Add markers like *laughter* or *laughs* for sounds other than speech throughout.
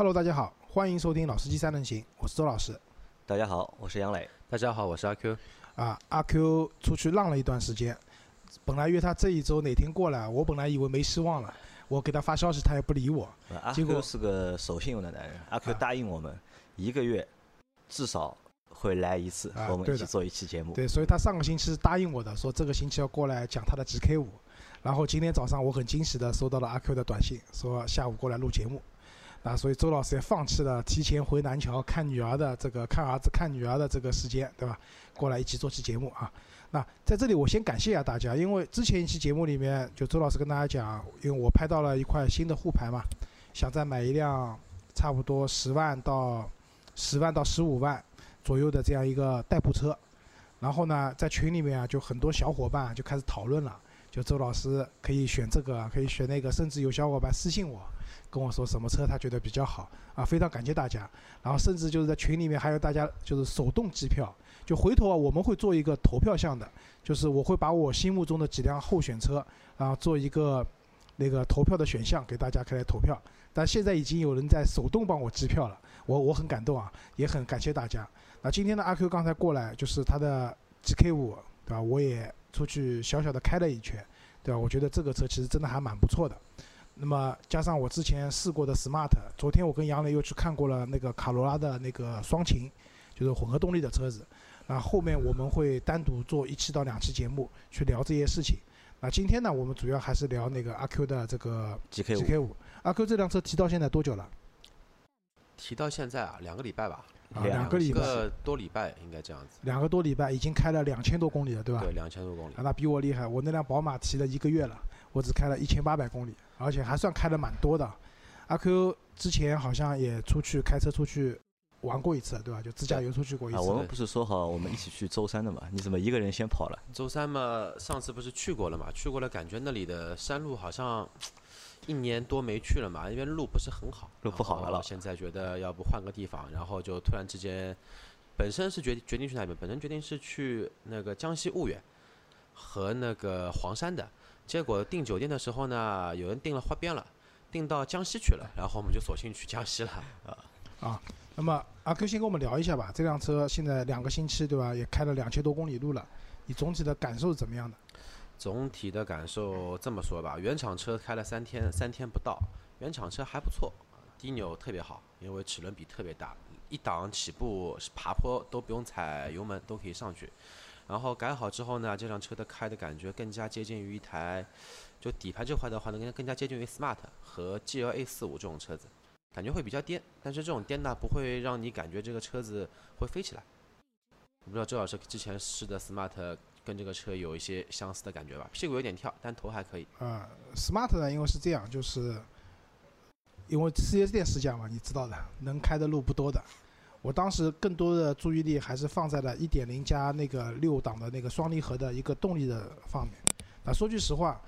Hello，大家好，欢迎收听《老司机三人行》，我是周老师。大家好，我是杨磊。大家好，我是阿 Q。啊，阿 Q 出去浪了一段时间，本来约他这一周哪天过来，我本来以为没希望了，我给他发消息，他也不理我。阿结果 Q 是个守信用的男人，阿 Q 答应我们一个月至少会来一次，啊和我们对的一起做一期节目。对，所以他上个星期答应我的，说这个星期要过来讲他的 GK 五。然后今天早上我很惊喜的收到了阿 Q 的短信，说下午过来录节目。啊，所以周老师也放弃了提前回南桥看女儿的这个看儿子看女儿的这个时间，对吧？过来一起做期节目啊。那在这里我先感谢一下大家，因为之前一期节目里面，就周老师跟大家讲，因为我拍到了一块新的沪牌嘛，想再买一辆差不多十万到十万到十五万左右的这样一个代步车。然后呢，在群里面啊，就很多小伙伴就开始讨论了，就周老师可以选这个，可以选那个，甚至有小伙伴私信我，跟我说什么车他觉得比较好啊，非常感谢大家。然后甚至就是在群里面还有大家就是手动计票，就回头啊我们会做一个投票项的，就是我会把我心目中的几辆候选车，然后做一个那个投票的选项给大家可以来投票。但现在已经有人在手动帮我计票了，我我很感动啊，也很感谢大家。那今天的阿 Q 刚才过来，就是他的 GK 五，对吧？我也出去小小的开了一圈，对吧？我觉得这个车其实真的还蛮不错的。那么加上我之前试过的 Smart，昨天我跟杨磊又去看过了那个卡罗拉的那个双擎，就是混合动力的车子。那后面我们会单独做一期到两期节目去聊这些事情。那今天呢，我们主要还是聊那个阿 Q 的这个 GK 五 GK 五。阿 Q 这辆车提到现在多久了？提到现在啊，两个礼拜吧，啊，两个礼拜，个多礼拜应该这样子。两个多礼拜，已经开了两千多公里了，对吧？对，两千多公里啊，。那比我厉害。我那辆宝马提了一个月了，我只开了一千八百公里，而且还算开的蛮多的。阿 Q 之前好像也出去开车出去玩过一次，对吧？就自驾游出去过一啊，次。我们不是说好我们一起去舟山的嘛？你怎么一个人先跑了？舟山嘛，上次不是去过了嘛？去过了，感觉那里的山路好像一年多没去了嘛，因为路不是很好，路不好了现在觉得要不换个地方，然后就突然之间，本身是决决定去哪边？本身决定是去那个江西婺源和那个黄山的，结果订酒店的时候呢，有人订了花边了。订到江西去了，然后我们就索性去江西了。啊，啊那么阿 Q 先跟我们聊一下吧。这辆车现在两个星期，对吧？也开了两千多公里路了，你总体的感受是怎么样的？总体的感受这么说吧，原厂车开了三天，三天不到，原厂车还不错，低扭特别好，因为齿轮比特别大，一档起步爬坡都不用踩油门都可以上去。然后改好之后呢，这辆车的开的感觉更加接近于一台，就底盘这块的话呢，更更加接近于 Smart 和 GLA 四五这种车子，感觉会比较颠，但是这种颠呢不会让你感觉这个车子会飞起来。我不知道周老师之前试的 Smart 跟这个车有一些相似的感觉吧？屁股有点跳，但头还可以。嗯，Smart 呢，因为是这样，就是因为 4S 店试驾嘛，你知道的，能开的路不多的。我当时更多的注意力还是放在了1.0加那个六档的那个双离合的一个动力的方面。啊，说句实话，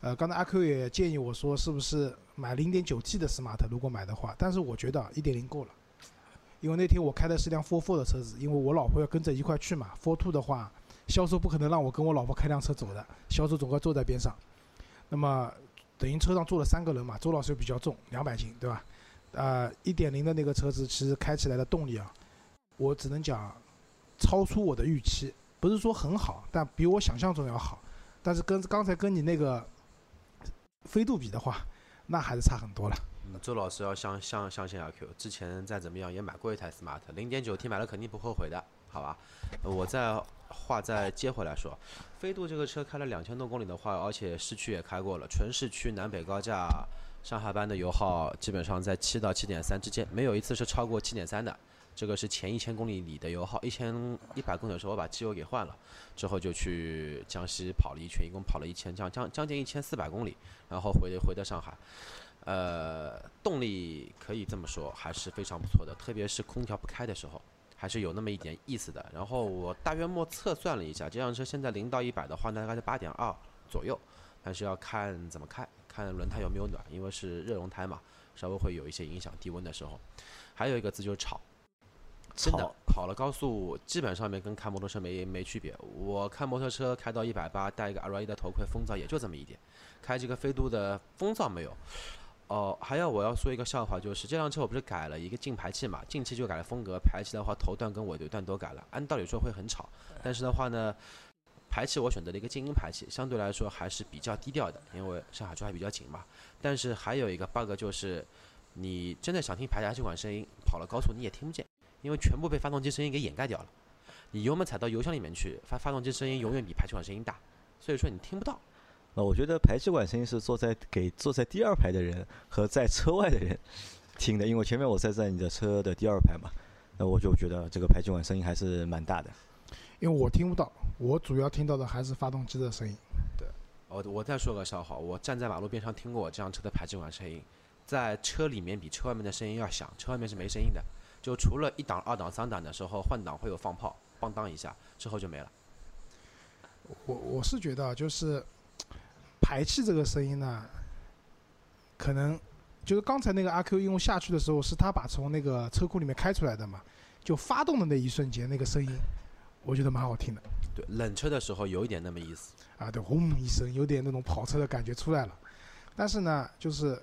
呃，刚才阿 Q 也建议我说，是不是买 0.9T 的 Smart 如果买的话，但是我觉得1.0够了，因为那天我开的是辆 Four Four 的车子，因为我老婆要跟着一块去嘛，Four Two 的话，销售不可能让我跟我老婆开辆车走的，销售总归坐在边上。那么等于车上坐了三个人嘛，周老师又比较重，两百斤，对吧？呃，一点零的那个车子其实开起来的动力啊，我只能讲超出我的预期，不是说很好，但比我想象中要好。但是跟刚才跟你那个飞度比的话，那还是差很多了。嗯，周老师要相相相信阿 Q，之前再怎么样也买过一台 Smart，零点九 T 买了肯定不后悔的，好吧？我再话再接回来说，飞度这个车开了两千多公里的话，而且市区也开过了，纯市区南北高架上下班的油耗基本上在七到七点三之间，没有一次是超过七点三的。这个是前一千公里里的油耗，一千一百公里的时候我把机油给换了，之后就去江西跑了一圈，一共跑了一千将将将近一千四百公里，然后回回的上海。呃，动力可以这么说，还是非常不错的，特别是空调不开的时候，还是有那么一点意思的。然后我大约莫测算了一下，这辆车现在零到一百的话，大概是八点二左右，但是要看怎么开，看轮胎有没有暖，因为是热熔胎嘛，稍微会有一些影响低温的时候。还有一个字就是吵，真的吵跑了高速，基本上面跟开摩托车没没区别。我开摩托车开到一百八，戴一个 RA 的头盔，风噪也就这么一点。开这个飞度的风噪没有，哦，还有我要说一个笑话，就是这辆车我不是改了一个进排气嘛，进气就改了风格，排气的话头段跟尾段都改了，按道理说会很吵，但是的话呢，排气我选择了一个静音排气，相对来说还是比较低调的，因为上海车还比较紧嘛。但是还有一个 bug 就是，你真的想听排气管声音，跑了高速你也听不见，因为全部被发动机声音给掩盖掉了。你油门踩到油箱里面去，发发动机声音永远比排气管声音大，所以说你听不到。那我觉得排气管声音是坐在给坐在第二排的人和在车外的人听的，因为前面我在在你的车的第二排嘛，那我就觉得这个排气管声音还是蛮大的。因为我听不到，我主要听到的还是发动机的声音。对我我再说个笑话，我站在马路边上听过我这辆车的排气管声音，在车里面比车外面的声音要响，车外面是没声音的，就除了一档、二档、三档的时候换挡会有放炮，邦当一下，之后就没了。我我是觉得啊，就是排气这个声音呢，可能就是刚才那个阿 Q 因为下去的时候是他把从那个车库里面开出来的嘛，就发动的那一瞬间那个声音，我觉得蛮好听的对，冷车的时候有一点那么意思。啊，对，轰一声，有点那种跑车的感觉出来了。但是呢，就是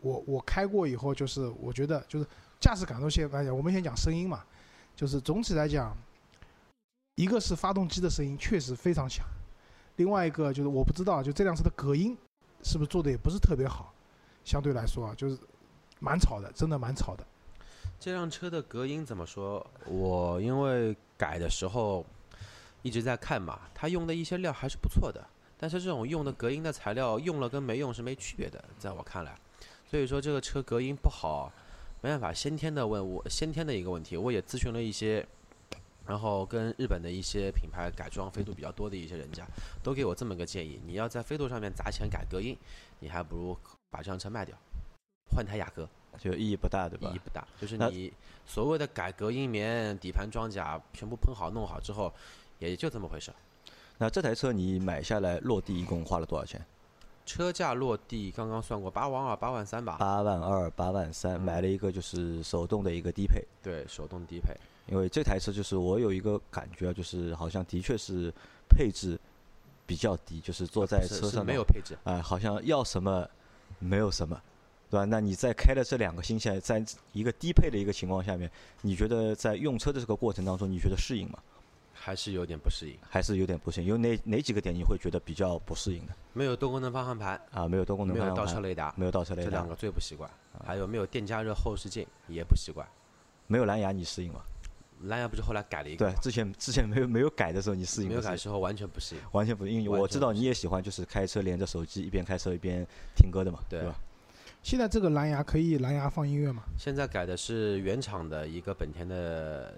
我我开过以后，就是我觉得就是驾驶感受先来讲，我们先讲声音嘛，就是总体来讲，一个是发动机的声音确实非常响，另外一个就是我不知道，就这辆车的隔音是不是做的也不是特别好，相对来说啊，就是蛮吵的，真的蛮吵的。这辆车的隔音怎么说？我因为改的时候一直在看嘛，它用的一些料还是不错的，但是这种用的隔音的材料用了跟没用是没区别的，在我看来，所以说这个车隔音不好，没办法，先天的问我先天的一个问题，我也咨询了一些，然后跟日本的一些品牌改装飞度比较多的一些人家，都给我这么个建议：你要在飞度上面砸钱改隔音，你还不如把这辆车卖掉，换台雅阁。就意义不大，对吧意义？不大。就是你所谓的改隔音棉、底盘装甲全部喷好弄好之后，也就这么回事儿。那这台车你买下来落地一共花了多少钱？车价落地刚刚算过八万二、八万三吧？八万二、八万三，买了一个就是手动的一个低配。对，手动低配。因为这台车就是我有一个感觉啊，就是好像的确是配置比较低，就是坐在车上没有配置，啊、好像要什么没有什么，对吧？那你在开了这两个星期，在一个低配的一个情况下面，你觉得在用车的这个过程当中，你觉得适应吗？还是有点不适应。还是有点不适应？有哪哪几个点你会觉得比较不适应的？没有多功能方向盘，啊，没有多功能没有方向盘，倒车雷达，没有倒车雷达这两，个最不习惯。还有没有电加热后视镜也不习惯。没有蓝牙，你适应吗？蓝牙不是后来改了一个，？对之前之前没有没有改的时候，你适应没有改的时候？完全不适应。完全不，适应我知道你也喜欢，就是开车连着手机一边开车一边听歌的嘛，对吧？现在这个蓝牙可以蓝牙放音乐吗？现在改的是原厂的一个本田的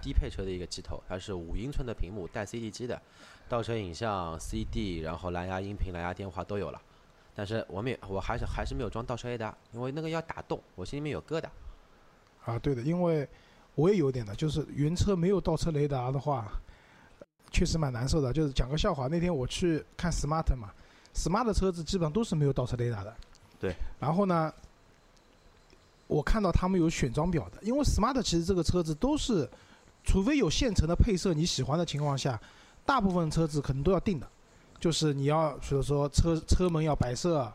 低配车的一个机头，它是五英寸的屏幕带 CD 机的，倒车影像、CD，然后蓝牙音频、蓝牙电话都有了。但是我们也我还是还是没有装倒车雷达，因为那个要打洞，我心里面有疙瘩。啊，对的，因为我也有点的，就是原车没有倒车雷达的话，确实蛮难受的。就是讲个笑话，那天我去看 Smart 嘛，Smart 车子基本上都是没有倒车雷达的。对。然后呢，我看到他们有选装表的，因为 Smart 其实这个车子都是，除非有现成的配色你喜欢的情况下，大部分车子可能都要定的，就是你要比如说车车门要白色。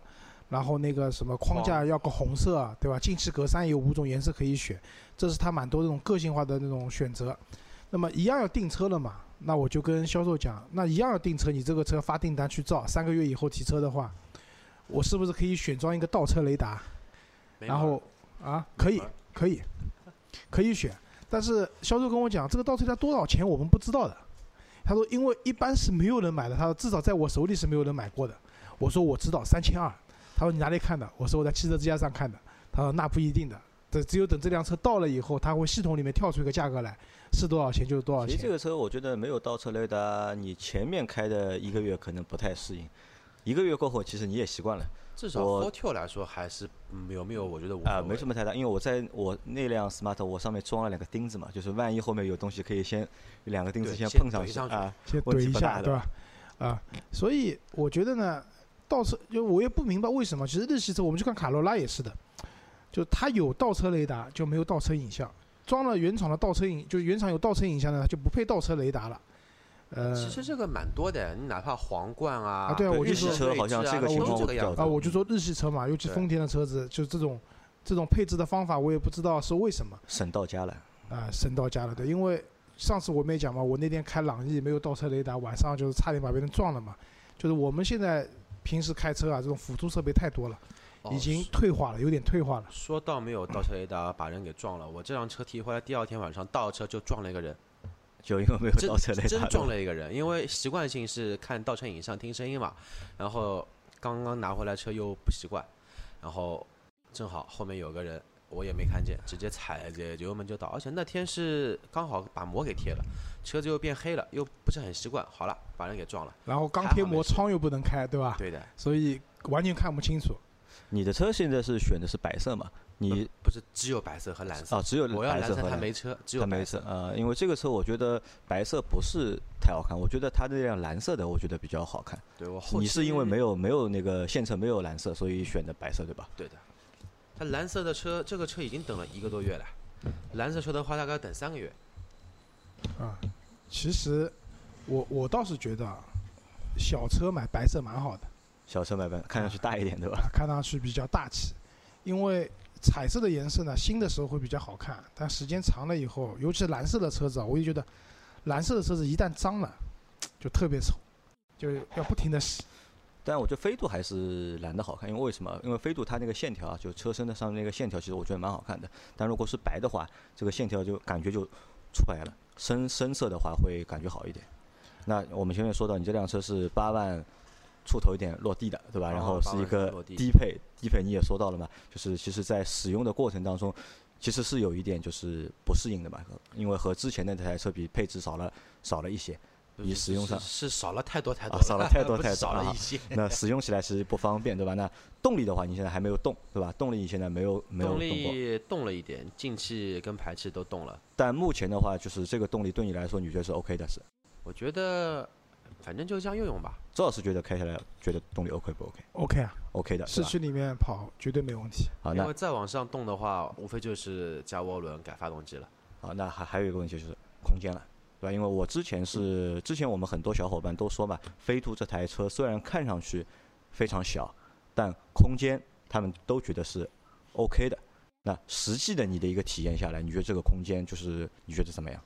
然后那个什么框架要个红色，对吧？进气格栅有五种颜色可以选，这是它蛮多那种个性化的那种选择。那么一样要订车了嘛，那我就跟销售讲，那一样要订车，你这个车发订单去造，三个月以后提车的话，我是不是可以选装一个倒车雷达？然后啊，可以可以 *laughs* 可以选，但是销售跟我讲，这个倒车雷达多少钱我们不知道的。他说，因为一般是没有人买的，他说至少在我手里是没有人买过的。我说我知道，三千二。他说你哪里看的？我说我在汽车之家上看的。他说那不一定的，这只有等这辆车到了以后，它会系统里面跳出一个价格来，是多少钱就是多少钱。其实这个车我觉得没有倒车雷达，你前面开的一个月可能不太适应，一个月过后其实你也习惯了至少我 Fortwo 来说还是嗯有没有？我觉得我啊、没什么太大。因为我在我那辆 smart 我上面装了两个钉子嘛，就是万一后面有东西可以先两个钉子先先碰上去啊。先问怼一下，题不大对吧？啊，所以我觉得呢，倒车就我也不明白为什么，其实日系车我们去看卡罗拉也是的，就它有倒车雷达就没有倒车影像，装了原厂的倒车影，就是原厂有倒车影像呢，它就不配倒车雷达了。呃，其实这个蛮多的，你哪怕皇冠啊，啊对啊我就日系说车好像这个情都况比较多这个样子啊，我就说日系车嘛，尤其丰田的车子，就这种这种配置的方法，我也不知道是为什么省到家了。啊，省到家了的。因为上次我们也讲嘛，我那天开朗逸没有倒车雷达，晚上就是差点把别人撞了嘛。就是我们现在平时开车啊，这种辅助设备太多了，哦已经退化了，有点退化了。说到没有倒车雷达把人给撞了，我这辆车提回来第二天晚上倒车就撞了一个人，就因为没有真倒车雷达真的撞了一个人，因为习惯性是看倒车影像听声音嘛，然后刚刚拿回来车又不习惯，然后正好后面有个人我也没看见，直接踩着油门就倒，而且那天是刚好把膜给贴了，车子又变黑了，又不是很习惯，好了把人给撞了，然后刚贴膜窗又不能开，对吧？对的，所以完全看不清楚。你的车现在是选的是白色嘛？你不是只有白色和蓝色，啊，只有我要蓝色白色和蓝它没车，只有白色色。啊，因为这个车我觉得白色不是太好看，我觉得它这辆蓝色的我觉得比较好看。对我后你是因为没有没有那个现车没有蓝色，所以选的白色对吧？对的，它蓝色的车，这个车已经等了一个多月了。蓝色车的话，大概要等三个月。啊，其实我我倒是觉得啊，小车买白色蛮好的，小车买白，看上去大一点对吧？啊，看上去比较大气。因为彩色的颜色呢，新的时候会比较好看，但时间长了以后，尤其是蓝色的车子啊，我就觉得蓝色的车子一旦脏了，就特别丑，就要不停的洗。但我觉得飞度还是蓝的好看，因为为什么？因为飞度它那个线条啊，就车身的上面那个线条，其实我觉得蛮好看的。但如果是白的话，这个线条就感觉就出不来了。深深色的话会感觉好一点。那我们前面说到，你这辆车是八万出头一点落地的，对吧？哦然后是一个低配，低配你也说到了嘛，就是其实在使用的过程当中，其实是有一点就是不适应的嘛，因为和之前的那台车比，配置少了少了一些。你使用上是是少了太多太多啊少了太多太 *laughs* 少了一些。*laughs* 那使用起来其实不方便，对吧？那动力的话，你现在还没有动，对吧？动力你现在没有没有动动，力动了一点，进气跟排气都动了。但目前的话，就是这个动力对你来说，你觉得是 OK 的？是？我觉得反正就这样用用吧。周老师觉得开下来觉得动力 OK 不 OK？OK、OK 啊，OK 的，市区里面跑绝对没问题。好，那因为再往上动的话，无非就是加涡轮、改发动机了。好，那还还有一个问题就是空间了，对吧？因为我之前是之前我们很多小伙伴都说嘛，飞度这台车虽然看上去非常小，但空间他们都觉得是 OK 的。那实际的你的一个体验下来，你觉得这个空间就是你觉得怎么样？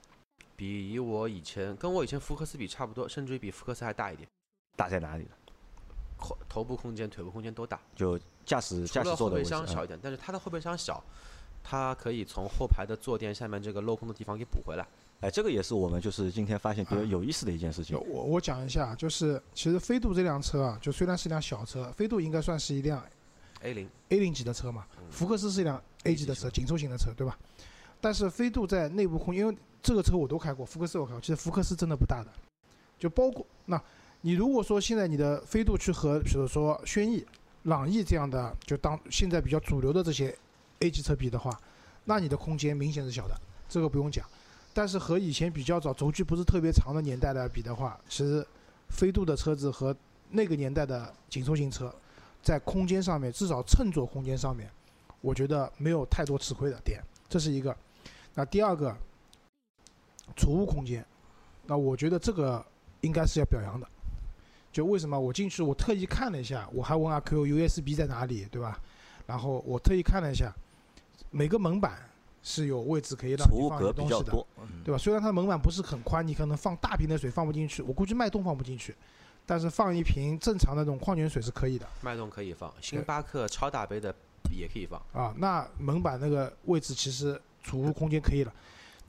比我以前跟我以前福克斯比差不多，甚至于比福克斯还大一点。大在哪里呢？后头部空间、腿部空间都大，就驾驶驾驶座的位置，嗯箱小一点，但是它的后备箱小，它可以从后排的坐垫下面这个镂空的地方给补回来。哎，这个也是我们就是今天发现比较有意思的一件事情就。我我讲一下，就是其实飞度这辆车啊，就虽然是辆小车，飞度应该算是一辆 A 零 A 零级的车嘛，嗯福克斯是一辆 A 级的车，紧凑型的车，对吧？但是飞度在内部空，因为这个车我都开过，福克斯我开过，其实福克斯真的不大的，就包括那，你如果说现在你的飞度去和比如说轩逸、朗逸这样的，就当现在比较主流的这些 A 级车比的话，那你的空间明显是小的，这个不用讲。但是和以前比较早、轴距不是特别长的年代来比的话，其实飞度的车子和那个年代的紧凑型车，在空间上面，至少乘坐空间上面，我觉得没有太多吃亏的点，这是一个。那第二个，储物空间，那我觉得这个应该是要表扬的。就为什么我进去，我特意看了一下，我还问阿 Q USB 在哪里，对吧？然后我特意看了一下，每个门板是有位置可以让你放储物格你东西的。比较多，嗯对吧？虽然它的门板不是很宽，你可能放大瓶的水放不进去，我估计脉动放不进去，但是放一瓶正常的那种矿泉水是可以的脉动可以放，星巴克超大杯的也可以放。啊。那门板那个位置其实储物空间可以了。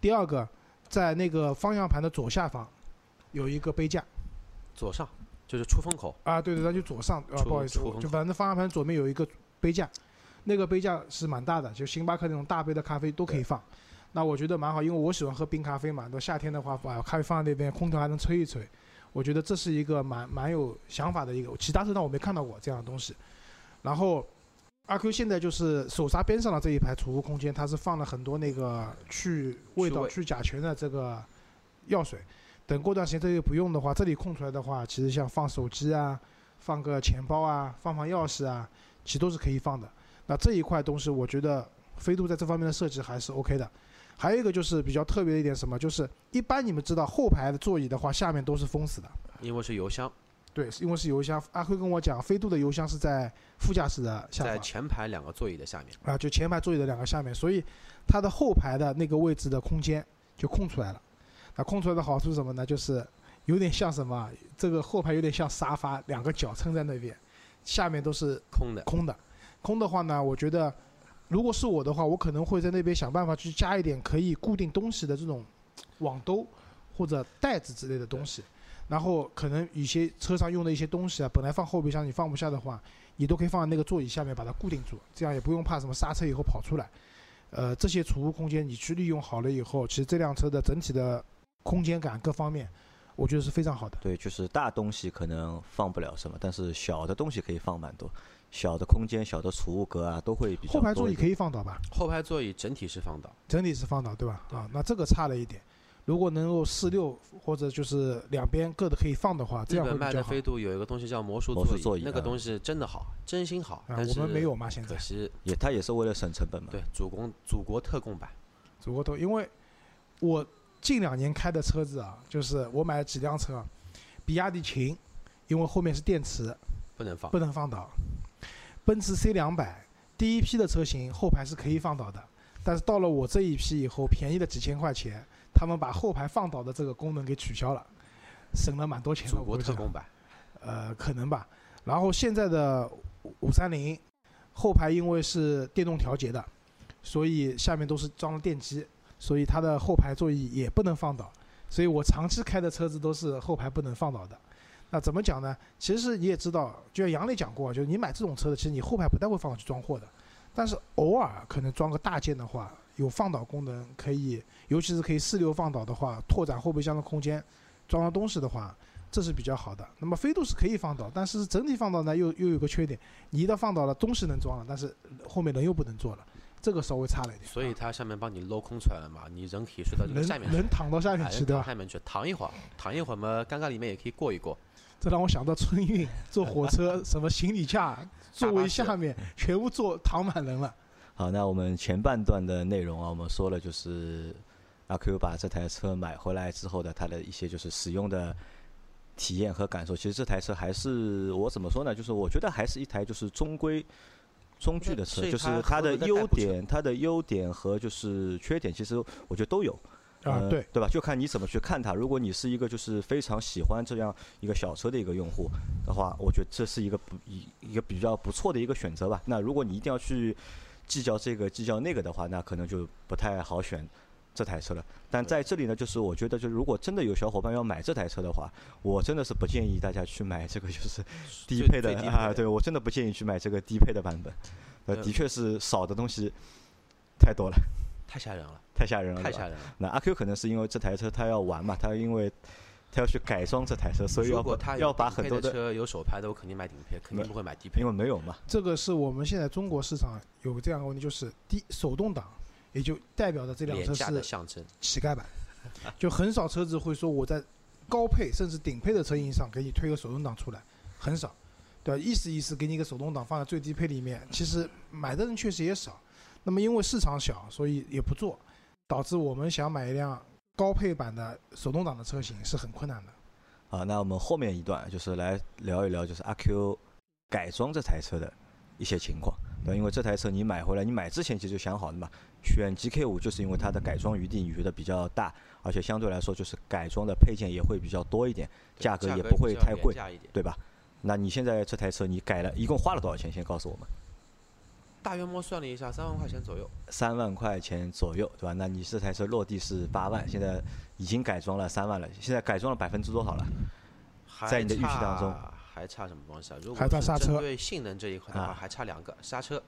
第二个，在那个方向盘的左下方有一个杯架左上就是出风口，啊，对对，那就左上啊，不好意思就反正方向盘左面有一个杯架，那个杯架是蛮大的，就星巴克那种大杯的咖啡都可以放。那我觉得蛮好，因为我喜欢喝冰咖啡嘛。到夏天的话，把咖啡放在那边，空调还能吹一吹。我觉得这是一个蛮蛮有想法的一个，其他车上我没看到过这样的东西。然后阿 Q 现在就是手刹边上的这一排储物空间，它是放了很多那个去味道、去甲醛的这个药水。等过段时间这个不用的话，这里空出来的话，其实像放手机啊、放个钱包啊、放放钥匙啊，其实都是可以放的。那这一块东西，我觉得飞度在这方面的设计还是 OK 的。还有一个就是比较特别的一点什么，就是一般你们知道后排的座椅的话，下面都是封死的。因为是油箱，对，因为是油箱。阿辉跟我讲，飞度的油箱是在副驾驶的下在前排两个座椅的下面。啊，就前排座椅的两个下面，所以它的后排的那个位置的空间就空出来了。那空出来的好处是什么呢？就是有点像什么？这个后排有点像沙发，两个脚撑在那边，下面都是空的，空的。空的话呢，我觉得如果是我的话，我可能会在那边想办法去加一点可以固定东西的这种网兜或者袋子之类的东西。然后可能有些车上用的一些东西啊，本来放后备箱你放不下的话，你都可以放在那个座椅下面把它固定住，这样也不用怕什么刹车以后跑出来。呃，这些储物空间你去利用好了以后，其实这辆车的整体的空间感各方面，我觉得是非常好的。对，就是大东西可能放不了什么，但是小的东西可以放蛮多，小的空间、小的储物格啊，都会比较后排座椅可。以放倒吧？后排座椅整体是放倒，整体是放倒，对吧？啊，那这个差了一点。如果能够四六或者就是两边各的可以放的话，这样会比较好。的飞度有一个东西叫魔术座椅座那个东西真的好，真心好，啊，但是我们没有嘛，现在可惜 *laughs* 也，它也是为了省成本嘛。对祖公祖国特供版，祖国特，因为我近两年开的车子啊，就是我买了几辆车，比亚迪秦，因为后面是电池，不能放不。能放倒。奔驰 C 两百第一批的车型后排是可以放倒的，但是到了我这一批以后，便宜了几千块钱，他们把后排放倒的这个功能给取消了，省了蛮多钱的。祖国我估计特供版，呃，可能吧。然后现在的五三零后排因为是电动调节的，所以下面都是装了电机，所以它的后排座椅也不能放倒。所以我长期开的车子都是后排不能放倒的。那怎么讲呢？其实你也知道，就像杨磊讲过，就是你买这种车的，其实你后排不太会放倒去装货的，但是偶尔可能装个大件的话，有放倒功能可以，尤其是可以四六放倒的话，拓展后备箱的空间，装了东西的话，这是比较好的。那么飞度是可以放倒，但是整体放倒呢又又有个缺点，你一旦放倒了，东西能装了，但是后面人又不能坐了，这个稍微差了一点。所以它下面帮你镂空出来了嘛，你人可以睡到这个人下面去，人躺到下面哎去，对吧？下面去躺一会儿，躺一会儿嘛，尴尬里面也可以过一过。这让我想到春运坐火车，什么行李架 *laughs* 座位下面全部坐躺满人了。好，那我们前半段的内容啊，我们说了就是阿 Q 把这台车买回来之后的它的一些就是使用的体验和感受。其实这台车还是我怎么说呢？就是我觉得还是一台就是中规中矩的车，就是它它的优点、它的优点和就是缺点，其实我觉得都有。啊，呃对，对吧？就看你怎么去看它。如果你是一个就是非常喜欢这样一个小车的一个用户的话，我觉得这是一个不一一个比较不错的一个选择吧。那如果你一定要去计较这个计较那个的话，那可能就不太好选这台车了。但在这里呢，就是我觉得，就如果真的有小伙伴要买这台车的话，我真的是不建议大家去买这个就是低配的啊，对我真的不建议去买这个低配的版本。呃，嗯的确是少的东西太多了，太吓人了，太吓人了，太吓人了。那阿 Q 可能是因为这台车他要玩嘛，他因为他要去改装这台车，所以要把如果他要把很多的，车有手排的，我肯定买顶配，肯定不会买低配因。为没有嘛，这个是我们现在中国市场有这样一个问题，就是低手动挡，也就代表着这辆车廉价的是象征，乞丐版，就很少车子会说我在高配甚至顶配的车型上给你推个手动挡出来，很少，对吧？意思意思给你一个手动挡放在最低配里面，其实买的人确实也少。那么因为市场小，所以也不做，导致我们想买一辆高配版的手动挡的车型是很困难的。啊，那我们后面一段就是来聊一聊，就是阿 Q 改装这台车的一些情况，对？因为这台车你买回来，你买之前其实就想好的嘛，选 GK 五就是因为它的改装余地你觉得比较大，而且相对来说就是改装的配件也会比较多一点，价格也不会太贵。对吧？那你现在这台车你改了一共花了多少钱？先告诉我们。大约摸算了一下，三万块钱左右。三万块钱左右，对吧？那你这台车落地是八万，现在已经改装了三万了，现在改装了百分之多少了？还在你的预期当中还差什么东西啊？如果还差刹车是针对性能这一块的话，啊还差两个刹车。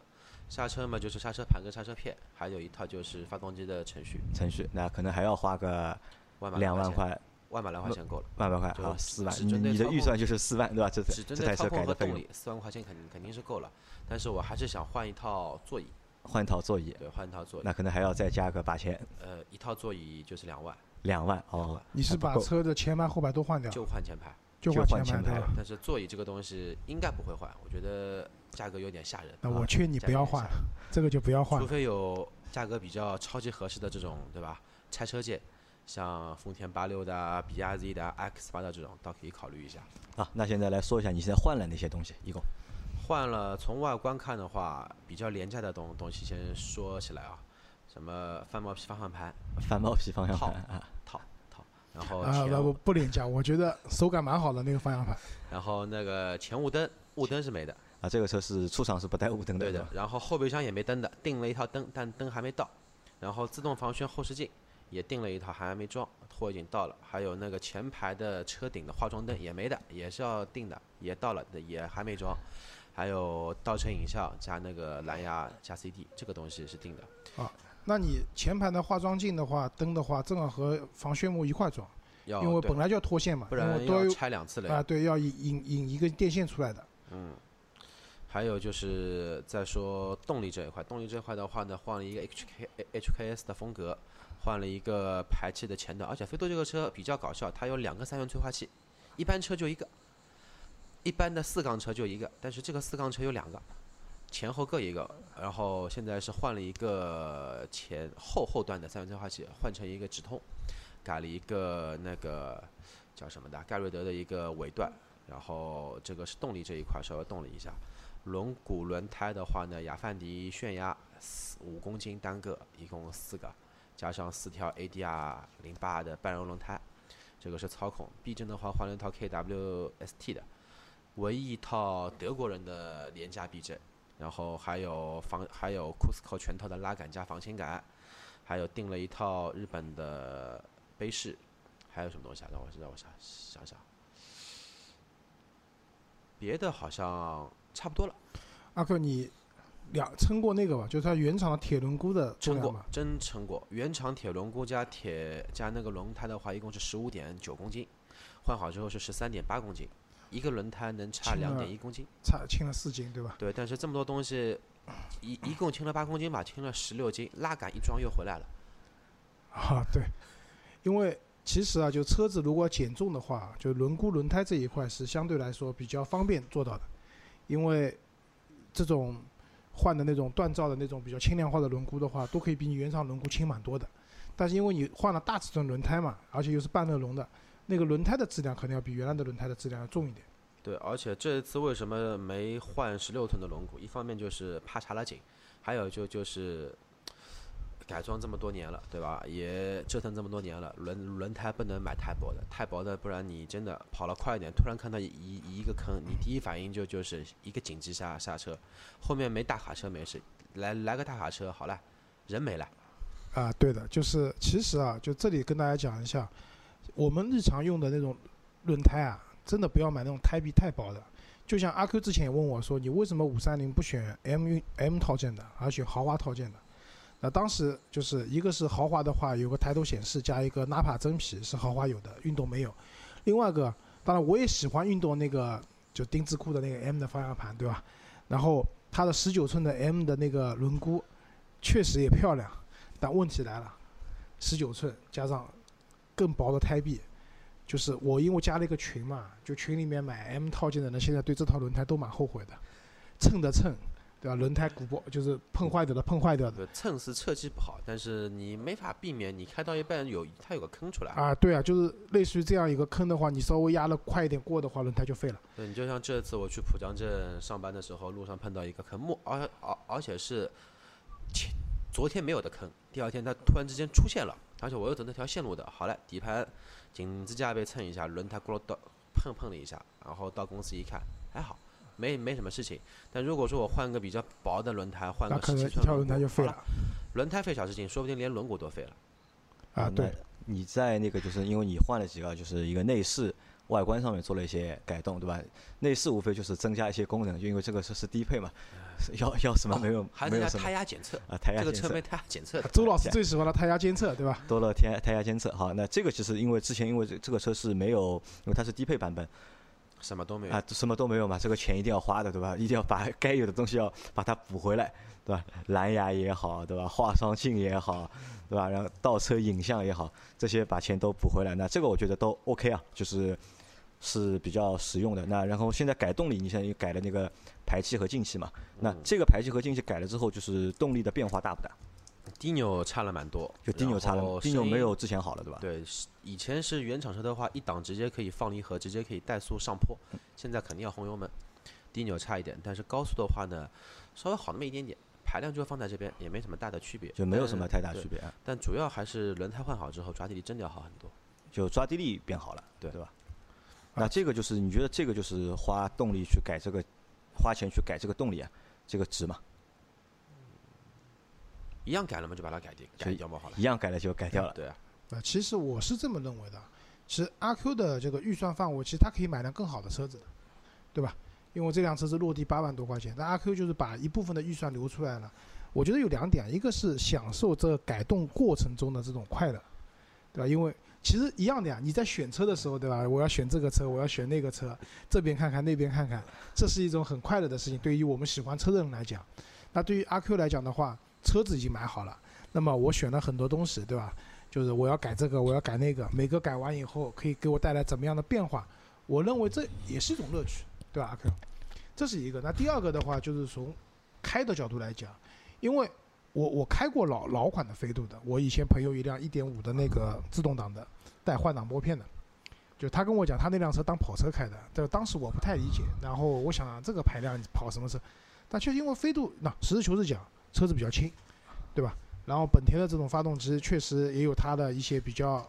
刹车嘛，就是刹车盘跟刹车片，还有一套就是发动机的程序，程序，那可能还要花个万两万，块，万把来块钱够了。万把块，就好，四万。你你的预算就是四万，对吧？这台这台车改的费用，和动力，四万块钱肯定肯定是够了。但是我还是想换一套座椅，换一套座椅，对，换一套座椅。那可能还要再加个八千，呃，一套座椅就是两万，两万哦。你是把车的前排后排都换掉，就换前排。就就换前排？但是座椅这个东西应该不会换，我觉得价格有点吓人。那我劝你不要换这个就不要换除。非有价格比较超级合适的这种，对吧？拆车件，像丰田八六的啊、比亚迪的啊、X 八的这种，倒可以考虑一下。啊，那现在来说一下你现在换了哪些东西，一共？换了，从外观看的话，比较廉价的东东西，先说起来啊，什么翻毛皮方向盘，翻毛皮方向盘啊，套套，*laughs* 然后啊，前不不不廉价，我觉得手感蛮好的那个方向盘。然后那个前雾灯，雾灯是没的，啊，这个车是出厂是不带雾灯的，对的。然后后备箱也没灯的，订了一套灯，但灯还没到。然后自动防眩后视镜也订了一套，还没装，货已经到了。还有那个前排的车顶的化妆灯也没的，也是要订的，也到了，也还没装。还有倒车影像加那个蓝牙加 CD，这个东西是定的。啊那你前排的化妆镜的话，灯的话，正好和防眩目一块装，要因为本来就要脱线嘛，不然都要拆两次了。啊，对，要引引引一个电线出来的。嗯，还有就是再说动力这一块，动力这一块的话呢，换了一个 HK HKS 的风格，换了一个排气的前段，而且飞度这个车比较搞笑，它有两个三元催化器，一般车就一个，一般的四缸车就一个，但是这个四缸车有两个，前后各一个，然后现在是换了一个前后后段的三元催化器，换成一个直通，改了一个那个叫什么的盖瑞德的一个尾段。然后这个是动力这一块稍微动了一下，轮毂轮胎的话呢，雅范迪炫压四五公斤单个，一共四个，加上四条 ADR 零八的半柔轮胎，这个是操控。避震的话换了一套 KWST 的，唯一一套德国人的廉价避震，然后还有防还有 Cusco 全套的拉杆加防倾杆，还有订了一套日本的杯式，还有什么东西啊？让我让我想想想。别的好像差不多了，阿克，你两称过那个吧？就是它原厂的铁轮毂的重称过真称过。原厂铁轮毂加铁加那个轮胎的话，一共是十五点九公斤，换好之后是十三点八公斤，一个轮胎能差两点一公斤。差轻了四斤，对吧？对，但是这么多东西，一一共轻了八公斤吧，轻了十六斤，拉杆一装又回来了。*laughs* 啊，对，因为其实啊，就车子如果减重的话，就轮毂、轮胎这一块是相对来说比较方便做到的，因为这种换的那种锻造的那种比较轻量化的轮毂的话，都可以比你原厂轮毂轻蛮多的。但是因为你换了大尺寸轮胎嘛，而且又是半热熔的，那个轮胎的质量可能要比原来的轮胎的质量要重一点。对，而且这一次为什么没换十六寸的轮毂？一方面就是怕查了紧，还有就就是改装这么多年了，对吧？也折腾这么多年了，轮轮胎不能买太薄的，太薄的，不然你真的跑了快一点，突然看到一一个坑，你第一反应就就是一个紧急刹刹车，后面没大卡车没事，来来个大卡车好了，人没了。啊，对的，就是其实啊，就这里跟大家讲一下，我们日常用的那种轮胎啊，真的不要买那种胎壁太薄的。就像阿 Q 之前也问我说，你为什么五三零不选 M M 套件的，而选豪华套件的？那当时就是一个是豪华的话，有个抬头显示加一个纳帕真皮是豪华有的，运动没有。另外一个，当然我也喜欢运动那个就丁字裤的那个 M 的方向盘，对吧？然后它的十九寸的 M 的那个轮毂确实也漂亮。但问题来了，十九寸加上更薄的胎壁，就是我因为加了一个群嘛，就群里面买 M 套件的人，现在对这套轮胎都蛮后悔的，蹭的蹭，对吧？轮胎鼓包就是碰坏掉的碰坏掉的对，蹭是侧击不好，但是你没法避免，你开到一半有它有个坑出来。啊，对啊，就是类似于这样一个坑的话，你稍微压了快一点过的话，轮胎就废了。对你就像这次我去浦江镇上班的时候，路上碰到一个坑，木而而而且是前昨天没有的坑，第二天它突然之间出现了，而且我又走那条线路的，好了，底盘紧支架被蹭一下，轮胎咕噜到碰碰了一下，然后到公司一看还好，没没什么事情。但如果说我换个比较薄的轮胎，换个十七寸轮胎就废了轮胎废小事情，说不定连轮毂都废了。啊！对，你在那个就是因为你换了几个，就是一个内饰外观上面做了一些改动，对吧？内饰无非就是增加一些功能，就因为这个车是低配嘛，要要什么没有、哦还没有胎压检测，啊，胎压检测这个车没胎压检测的。周老师最喜欢的胎压监测，对吧？多了胎胎压监测。好，那这个其实因为之前因为这这个车是没有，因为它是低配版本什么都没有。啊，什么都没有嘛，这个钱一定要花的，对吧？*laughs* 一定要把该有的东西要把它补回来，对吧？蓝牙也好，对吧？化妆镜也好，对吧？然后倒车影像也好，这些把钱都补回来，那这个我觉得都 OK 啊，就是是比较实用的。那然后现在改动力，你现在又改了那个排气和进气嘛？那这个排气和进气改了之后，就是动力的变化大不大？低扭差了蛮多，就低扭差了，低扭没有之前好了，对吧？对，是以前是原厂车的话，一档直接可以放离合，直接可以怠速上坡，嗯现在肯定要轰油门，低扭差一点，但是高速的话呢，稍微好那么一点点，排量就放在这边，也没什么大的区别，就没有什么太大区别啊，但主要还是轮胎换好之后，抓地力真的要好很多。就抓地力变好了，对对吧？那这个就是你觉得这个就是花动力去改这个，花钱去改这个动力啊，这个值嘛？一样改了嘛，就把它改掉，改掉嘛，好了。一样改了就改掉了，对啊，呃，其实我是这么认为的。其实阿 Q 的这个预算范围，其实他可以买辆更好的车子的，对吧？因为这辆车是落地八万多块钱，但阿 Q 就是把一部分的预算留出来了。我觉得有两点，一个是享受这个改动过程中的这种快乐，对吧？因为其实一样的呀，你在选车的时候，对吧？我要选这个车，我要选那个车，这边看看那边看看，这是一种很快乐的事情。对于我们喜欢车的人来讲，那对于阿 Q 来讲的话，车子已经买好了，那么我选了很多东西，对吧？就是我要改这个，我要改那个，每个改完以后可以给我带来怎么样的变化？我认为这也是一种乐趣，对吧？阿 Q，这是一个。那第二个的话，就是从开的角度来讲，因为我我开过老老款的飞度的，我以前朋友一辆1.5的那个自动挡的带换挡拨片的，就他跟我讲他那辆车当跑车开的，这当时我不太理解，然后我想、这个排量跑什么车？但确实因为飞度，那实事求是讲，车子比较轻，对吧？然后本田的这种发动机确实也有它的一些比较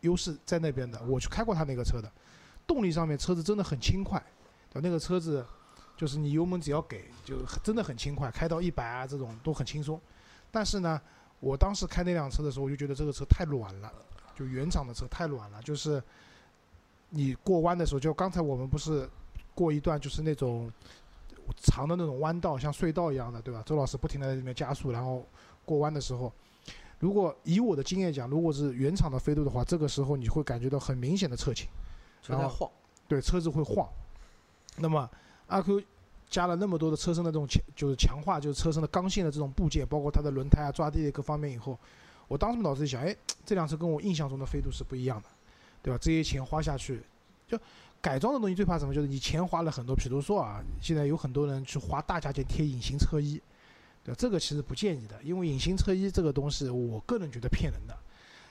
优势在那边的，我去开过它那个车的，动力上面车子真的很轻快，对那个车子就是你油门只要给，就真的很轻快，开到一百啊这种都很轻松。但是呢，我当时开那辆车的时候，我就觉得这个车太软了，就原厂的车太软了，就是你过弯的时候，就刚才我们不是过一段就是那种长的那种弯道，像隧道一样的，对吧？周老师不停的在里面加速，然后过弯的时候，如果以我的经验讲，如果是原厂的飞度的话，这个时候你会感觉到很明显的侧倾。然后晃，对，车子会晃。那么阿 Q 加了那么多的车身的这种强，就是强化，就是车身的刚性的这种部件，包括它的轮胎啊、抓地力各方面以后，我当时脑子里想，哎，这辆车跟我印象中的飞度是不一样的，对吧？这些钱花下去，就改装的东西最怕什么？就是你钱花了很多，比如说啊，现在有很多人去花大价钱贴隐形车衣，对吧？这个其实不建议的，因为隐形车衣这个东西，我个人觉得骗人的。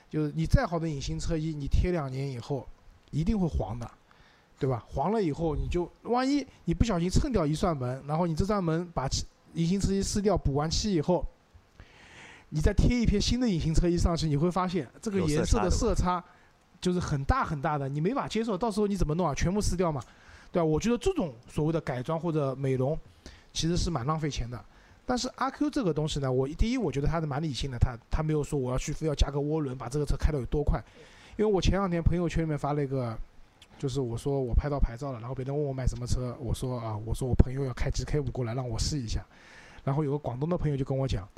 就是你再好的隐形车衣，你贴两年以后，一定会黄的，对吧？黄了以后，你就万一你不小心蹭掉一扇门，然后你这扇门把漆隐形车衣撕掉，补完漆以后，你再贴一片新的隐形车衣上去，你会发现这个颜色差的色差就是很大很大的，你没法接受。到时候你怎么弄啊？全部撕掉嘛，对吧？我觉得这种所谓的改装或者美容，其实是蛮浪费钱的。但是阿 Q 这个东西呢，我第一我觉得它是蛮理性的，他他没有说我要去非要加个涡轮把这个车开到有多快，因为我前两天朋友圈里面发了一个，就是我说我拍到牌照了，然后别人问我买什么车，我说啊，我说我朋友要开 GK 五过来让我试一下，然后有个广东的朋友就跟我讲，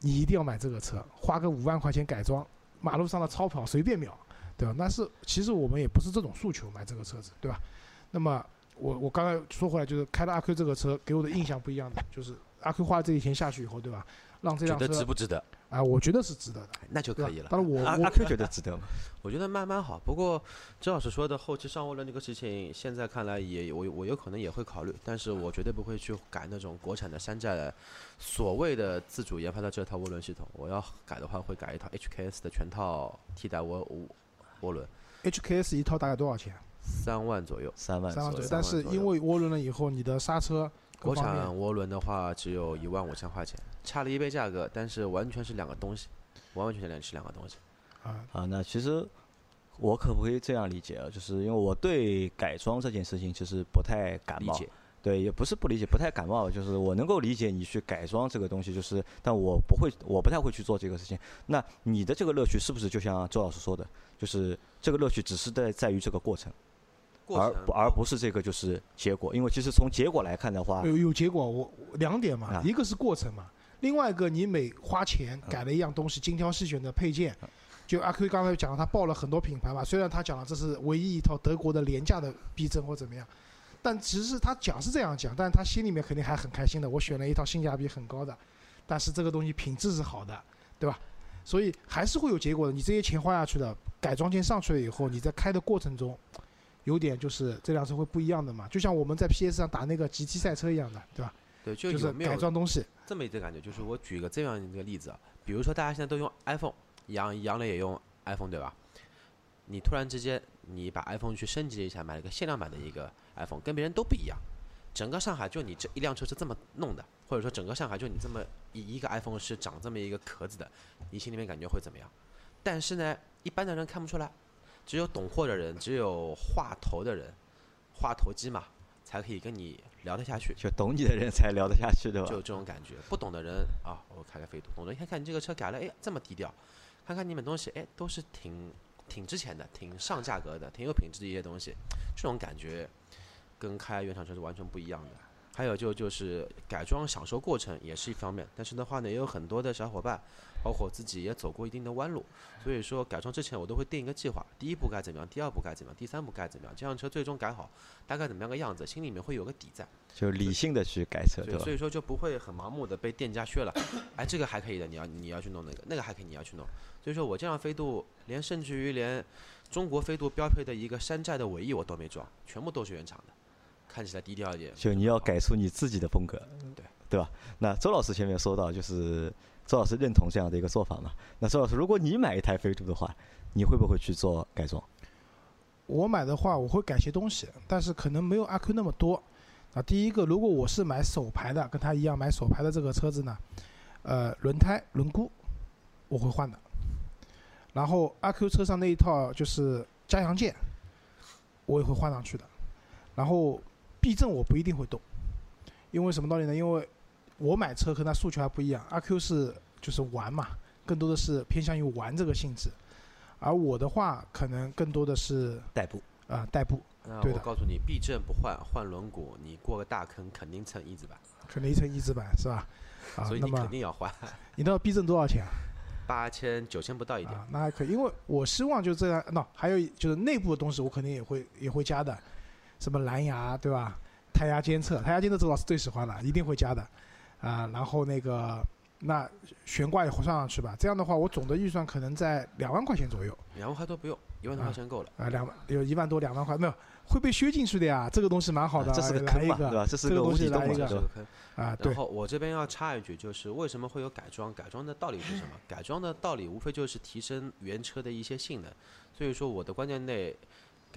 你一定要买这个车，花个五万块钱改装，马路上的超跑随便秒，对吧？但是其实我们也不是这种诉求买这个车子，对吧？那么我我刚才说回来，就是开了阿 Q 这个车给我的印象不一样的，就是阿 Q 花这些钱下去以后，对吧？让这觉得辆车值不值得？啊，我觉得是值得的，那就可以了。当然我我阿阿 Q 觉得值得吗？*laughs* 我觉得慢慢好。不过周老师说的后期上涡轮那个事情，现在看来也我我有可能也会考虑，但是我绝对不会去改那种国产的山寨的所谓的自主研发的这套涡轮系统。我要改的话，会改一套 HKS 的全套替代涡涡涡轮，HKS 一套大概多少钱？三万左右。三万左右三万左右。但是因为涡轮了以后，你的刹车国产涡轮的话只有一万五千块钱，差了一倍价格，但是完全是两个东西，完完全全是两个东西。啊，啊，那其实我可不可以这样理解啊？就是因为我对改装这件事情其实不太感冒，理解，对，也不是不理解，不太感冒，就是我能够理解你去改装这个东西，就是，但我不会，我不太会去做这个事情。那你的这个乐趣是不是就像周老师说的，就是这个乐趣只是在在于这个过程，而过程不而不是这个就是结果？因为其实从结果来看的话，有有结果，我我两点嘛啊，一个是过程嘛，另外一个你每花钱改了一样东西，精挑细选的配件。就阿 Q 刚才讲了，他报了很多品牌嘛，虽然他讲了这是唯一一套德国的廉价的避震或怎么样，但其实他讲是这样讲，但是他心里面肯定还很开心的。我选了一套性价比很高的，但是这个东西品质是好的，对吧？所以还是会有结果的。你这些钱花下去了，改装件上去了以后，你在开的过程中，有点就是这辆车会不一样的嘛，就像我们在 PS 上打那个 GT 赛车一样的，对吧？对，就就是改装东西，这么一个感觉？就是我举个这样一个例子啊，比如说大家现在都用 iPhone，杨杨磊也用 iPhone 对吧？你突然之间你把 iPhone 去升级了一下，买了个限量版的一个 iPhone，跟别人都不一样。整个上海就你这一辆车是这么弄的，或者说整个上海就你这么一一个 iPhone 是长这么一个壳子的，你心里面感觉会怎么样？但是呢，一般的人看不出来，只有懂货的人，只有话头的人，话头机嘛，才可以跟你聊得下去。就懂你的人才聊得下去，对吧？就这种感觉，不懂的人啊，我开个飞度，懂的一看看你这个车改了，哎，这么低调，看看你们东西，哎，都是挺挺值钱的，挺上价格的，挺有品质的一些东西，这种感觉跟开原厂车是完全不一样的。还有就就是改装享受过程也是一方面，但是的话呢，也有很多的小伙伴，包括我自己也走过一定的弯路，所以说改装之前我都会定一个计划，第一步该怎么样，第二步该怎么样，第三步该怎么样，这辆车最终改好大概怎么样个样子，心里面会有个底在。就理性的去改车，对所？以说就不会很盲目的被店家削了。哎，这个还可以的，你要你要去弄那个，那个还可以你要去弄。所以说我这辆飞度，连甚至于连中国飞度标配的一个山寨的尾翼我都没装，全部都是原厂的，看起来低调一点。就你要改出你自己的风格，对对吧？那周老师前面说到，就是周老师认同这样的一个做法嘛？那周老师，如果你买一台飞度的话，你会不会去做改装？我买的话，我会改些东西，但是可能没有阿 Q 那么多。啊，第一个，如果我是买手牌的，跟他一样买手牌的这个车子呢，呃，轮胎、轮毂我会换的。然后阿 Q 车上那一套就是加强件，我也会换上去的。然后避震我不一定会动，因为什么道理呢？因为我买车和他诉求还不一样，阿 Q 是就是玩嘛，更多的是偏向于玩这个性质，而我的话可能更多的是代步，啊、代步，那对的我告诉你，避震不换，换轮毂，你过个大坑肯定蹭一字板，可能一层一字板是吧？啊所，以你肯定要换，你知道避震多少钱啊？*laughs* 八千九千不到一点。啊，那还可以，因为我希望就这样。那、还有就是内部的东西，我肯定也会也会加的，什么蓝牙对吧？胎压监测，胎压监测周老师最喜欢了，一定会加的啊。然后那个那悬挂也算上去吧，这样的话，我总的预算可能在两万块钱左右两万块都不用，一万多块钱够了。啊，两万有一万多两万块，没有会被削进去的呀。这个东西蛮好的，啊这是个坑嘛，对吧？这是这个东无底洞嘛，西来一个对吧？这个坑。啊，对然后我这边要插一句，就是为什么会有改装？改装的道理是什么？*laughs* 改装的道理无非就是提升原车的一些性能。所以说我的观念内，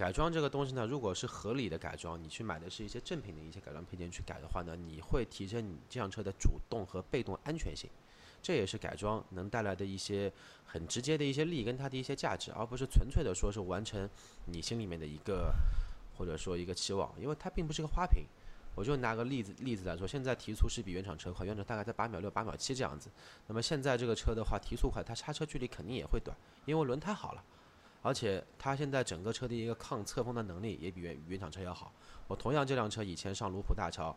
改装这个东西呢，如果是合理的改装，你去买的是一些正品的一些改装配件去改的话呢，你会提升你这辆车的主动和被动安全性。这也是改装能带来的一些很直接的一些利益跟它的一些价值，而不是纯粹的说是完成你心里面的一个或者说一个期望，因为它并不是个花瓶。我就拿个例子例子来说，现在提速是比原厂车快，原厂大概在八秒六、八秒七这样子。那么现在这个车的话，提速快，它刹车距离肯定也会短，因为轮胎好了，而且它现在整个车的一个抗侧风的能力也比原原厂车要好。我同样这辆车以前上卢浦大桥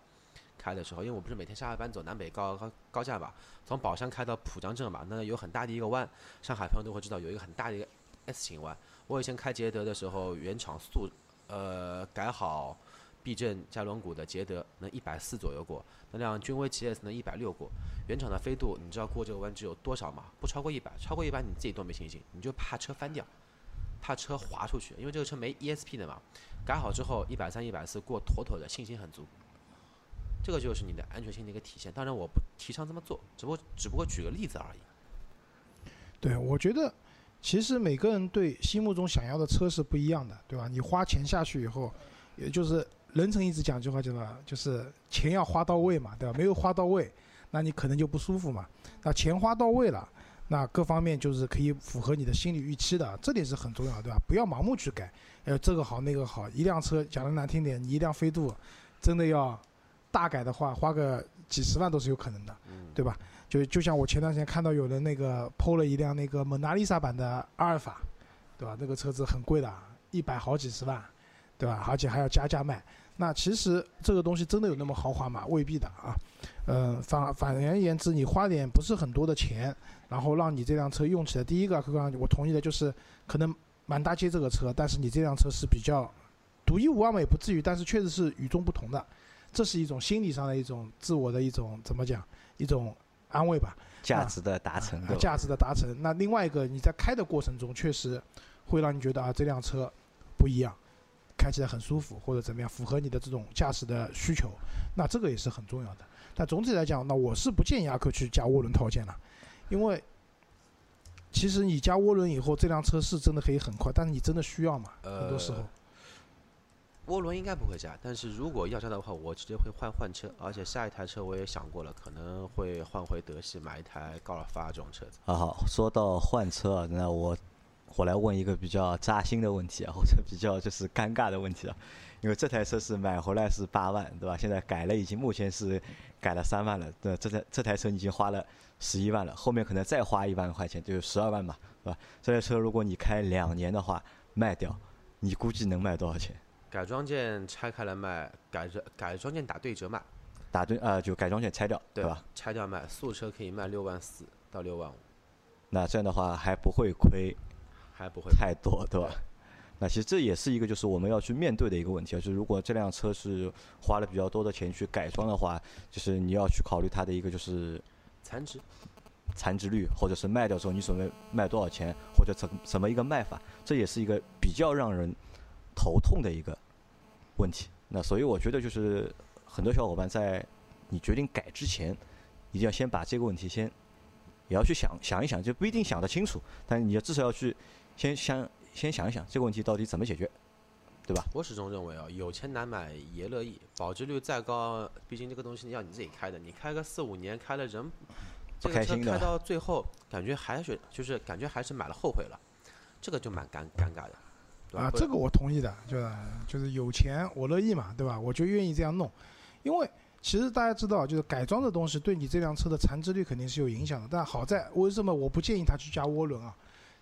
开的时候，因为我不是每天下下班走南北高高高架嘛，从宝山开到浦江镇嘛，那有很大的一个弯，上海朋友都会知道有一个很大的一个 S 型弯。我以前开捷德的时候，原厂速呃改好。避震加轮毂的捷德能一百四左右过，那辆君威 GS 能一百六过。原厂的飞度，你知道过这个弯只有多少吗？不超过一百，超过一百你自己都没信心，你就怕车翻掉，怕车滑出去，因为这个车没 ESP 的嘛。改好之后一百三、一百四过妥妥的，信心很足。这个就是你的安全性的一个体现。当然我不提倡这么做，只不过只不过举个例子而已。对，我觉得其实每个人对心目中想要的车是不一样的，对吧？你花钱下去以后，也就是人曾一直讲一句话，叫什么？就是钱要花到位嘛，对吧？没有花到位，那你可能就不舒服嘛。那钱花到位了，那各方面就是可以符合你的心理预期的，这点是很重要的，对吧？不要盲目去改，呃，这个好那个好，一辆车讲的难听点，你一辆飞度真的要大改的话，花个几十万都是有可能的。嗯，对吧？就就像我前段时间看到有人那个抛了一辆那个蒙娜丽莎版的阿尔法，对吧？那个车子很贵的，一百好几十万，对吧？而且还要加价卖。那其实这个东西真的有那么豪华吗？未必的啊。嗯、反反而言之，你花点不是很多的钱，然后让你这辆车用起来，第一个，刚刚我同意的就是可能满大街这个车，但是你这辆车是比较独一无二嘛，也不至于，但是确实是与众不同的。这是一种心理上的一种自我的一种怎么讲？一种安慰吧。价值的达成，啊价值的达成。那另外一个，你在开的过程中，确实会让你觉得啊，这辆车不一样，开起来很舒服，或者怎么样，符合你的这种驾驶的需求。那这个也是很重要的。但总体来讲，那我是不建议阿克去加涡轮套件了，因为其实你加涡轮以后，这辆车是真的可以很快，但是你真的需要吗？很多时候呃，涡轮应该不会加，但是如果要加的话，我直接会换换车，而且下一台车我也想过了，可能会换回德系，买一台高尔夫这种车子。啊好，说到换车啊，那我我来问一个比较扎心的问题啊，或者比较就是尴尬的问题啊，因为这台车是买回来是八万，对吧？现在改了，已经目前是改了三万了，对，这台这台车已经花了十一万了，后面可能再花一万块钱，就是十二万嘛，对吧？这台车如果你开两年的话卖掉，你估计能卖多少钱？改装件拆开来卖，改装改装件打对折卖，打对呃就改装件拆掉，对吧？？拆掉卖，素车可以卖六万四到六万五，那这样的话还不会亏还不会太多，对吧？那其实这也是一个就是我们要去面对的一个问题啊，就是如果这辆车是花了比较多的钱去改装的话，就是你要去考虑它的一个就是残值。残值率，或者是卖掉之后你准备卖多少钱，或者怎怎么一个卖法，这也是一个比较让人头痛的一个问题。那所以我觉得就是很多小伙伴在你决定改之前，一定要先把这个问题先也要去想想一想，就不一定想得清楚，但你要至少要去先想先想一想这个问题到底怎么解决，对吧？我始终认为啊，有钱难买爷乐意，保值率再高，毕竟这个东西要你自己开的，你开个四五年，开了人这个开心的车开到最后，感觉还是就是感觉还是买了后悔了，这个就蛮尴尴尬的，啊，这个我同意的，就是就是有钱我乐意嘛，对吧？我就愿意这样弄，因为其实大家知道，就是改装的东西对你这辆车的残值率肯定是有影响的。但好在为什么我不建议他去加涡轮啊？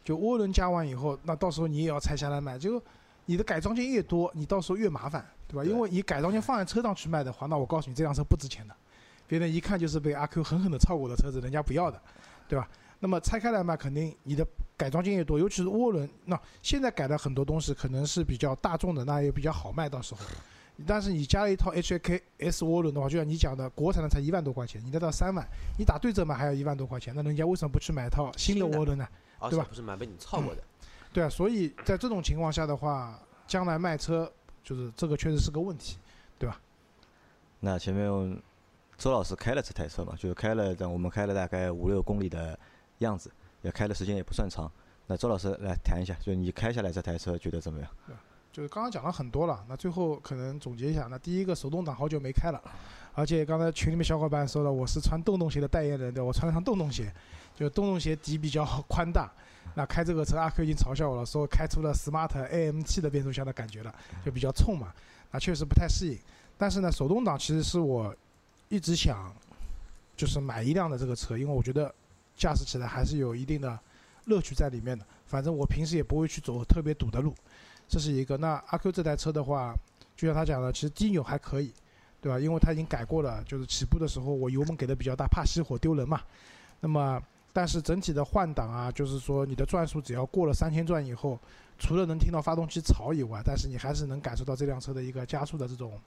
就涡轮加完以后，那到时候你也要拆下来卖，就你的改装件越多，你到时候越麻烦，对吧？对因为你改装件放在车上去卖的话，那我告诉你，这辆车不值钱的，别人一看就是被阿 Q 狠狠的超过的车子，人家不要的，对吧？那么拆开来卖，肯定你的改装件越多，尤其是涡轮，那现在改的很多东西可能是比较大众的，那也比较好卖，到时候。但是你加了一套 HK S 涡轮的话，就像你讲的，国产的才一万多块钱，你那到三万，你打对折卖还要一万多块钱，那人家为什么不去买套新的涡轮呢？而对吧且不是蛮被你操过的。对啊，所以在这种情况下的话，将来卖车就是这个确实是个问题。对吧那前面周老师开了这台车嘛，就是开了，我们开了大概五六公里的样子，也开的时间也不算长。那周老师来谈一下，就你开下来这台车觉得怎么样？对就是刚刚讲了很多了，那最后可能总结一下，那第一个手动挡好久没开了，而且刚才群里面小伙伴说了，我是穿洞洞鞋的代言人，对，我穿了双洞洞鞋，就洞洞鞋底比较宽大，那开这个车阿 Q 已经嘲笑我了，说开出了 Smart AMT 的变速箱的感觉了，就比较冲嘛，那确实不太适应。但是呢，手动挡其实是我一直想就是买一辆的这个车，因为我觉得驾驶起来还是有一定的乐趣在里面的。反正我平时也不会去走特别堵的路，这是一个。那阿 Q 这台车的话，就像他讲的，其实低扭还可以，对吧？因为他已经改过了，就是起步的时候我油门给的比较大，怕熄火丢人嘛。那么，但是整体的换挡啊，就是说你的转速只要过了三千转以后，除了能听到发动机吵以外，但是你还是能感受到这辆车的一个加速的这种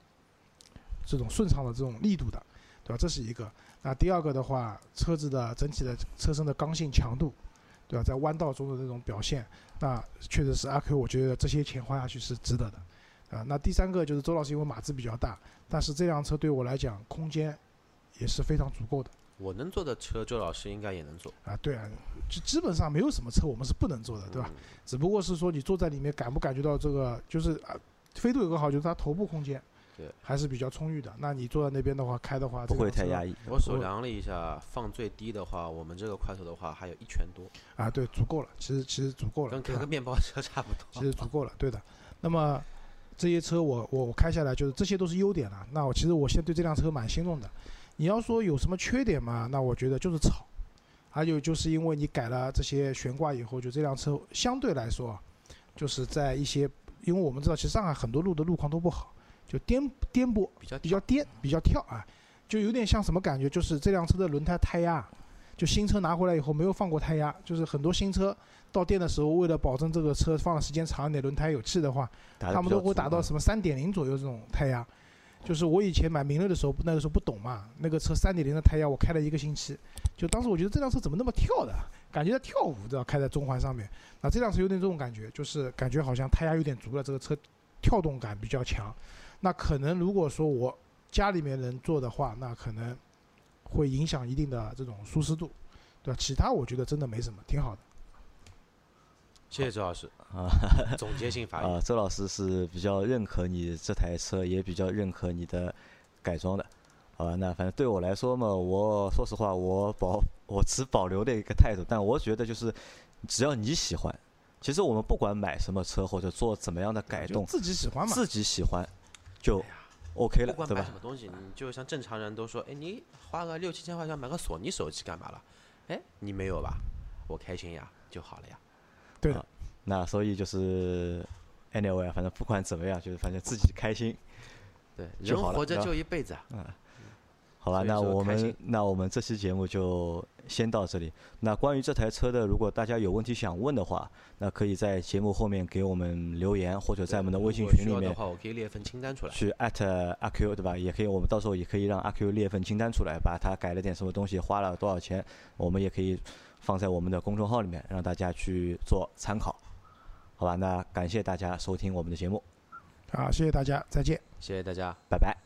这种顺畅的这种力度的，对吧？这是一个。那第二个的话，车子的整体的车身的刚性强度，对吧？在弯道中的这种表现，那确实是阿 Q，我觉得这些钱花下去是值得的，啊。那第三个就是周老师因为码子比较大，但是这辆车对我来讲空间也是非常足够的我能坐的车，周老师应该也能坐，啊。对啊，就基本上没有什么车我们是不能坐的，对吧？嗯？只不过是说你坐在里面感不感觉到这个，就是啊，飞度有个好就是它头部空间对还是比较充裕的。那你坐在那边的话，开的话不会太压抑。我手量了一下，放最低的话，我们这个快手的话还有一拳多，啊，对，足够了，其实其实足够了，跟开个面包车 *laughs* 差不多其。实足够了，对的。那么这些车我我我开下来就是这些都是优点了。那我其实我现在对这辆车蛮心动的。你要说有什么缺点嘛？那我觉得就是吵，还有就是因为你改了这些悬挂以后，就这辆车相对来说，就是在一些，因为我们知道其实上海很多路的路况都不好，就颠颠簸比较比较颠，比较跳啊，就有点像什么感觉？就是这辆车的轮胎胎压，就新车拿回来以后没有放过胎压，就是很多新车到店的时候，为了保证这个车放的时间长一点，轮胎有气的话，他们都会比较足啊达到什么三点零左右这种胎压。就是我以前买明锐的时候，那个时候不懂嘛，那个车三点零的胎压，我开了一个星期，就当时我觉得这辆车怎么那么跳的，感觉在跳舞，知道开在中环上面。那这辆车有点这种感觉，就是感觉好像胎压有点足了，这个车跳动感比较强。那可能如果说我家里面人坐的话，那可能会影响一定的这种舒适度，对吧？其他我觉得真的没什么，挺好的。谢谢周老师啊，总结性发言啊，周老师是比较认可你这台车，也比较认可你的改装的，好吧？那反正对我来说嘛，我说实话，我保我持保留的一个态度，但我觉得就是只要你喜欢，其实我们不管买什么车或者做怎么样的改动，自己喜欢嘛。自己喜欢就 OK 了，不管对吧买什么东西，你就像正常人都说，哎，你花个六七千块钱买个索尼手机干嘛了？哎，你没有吧？我开心呀，就好了呀。对的啊，那所以就是 anyway，反正不管怎么样，就是反正自己开心。对，人活着就一辈子啊。好吧，那我们那我们这期节目就先到这里。那关于这台车的，如果大家有问题想问的话，那可以在节目后面给我们留言，或者在我们的微信群里面的话，我可以列份清单出来。去艾特阿 Q，对吧？也可以，我们到时候也可以让阿 Q 列一份清单出来，把他改了点什么东西，花了多少钱，我们也可以放在我们的公众号里面，让大家去做参考。好吧，那感谢大家收听我们的节目，好，谢谢大家，再见。谢谢大家。拜拜。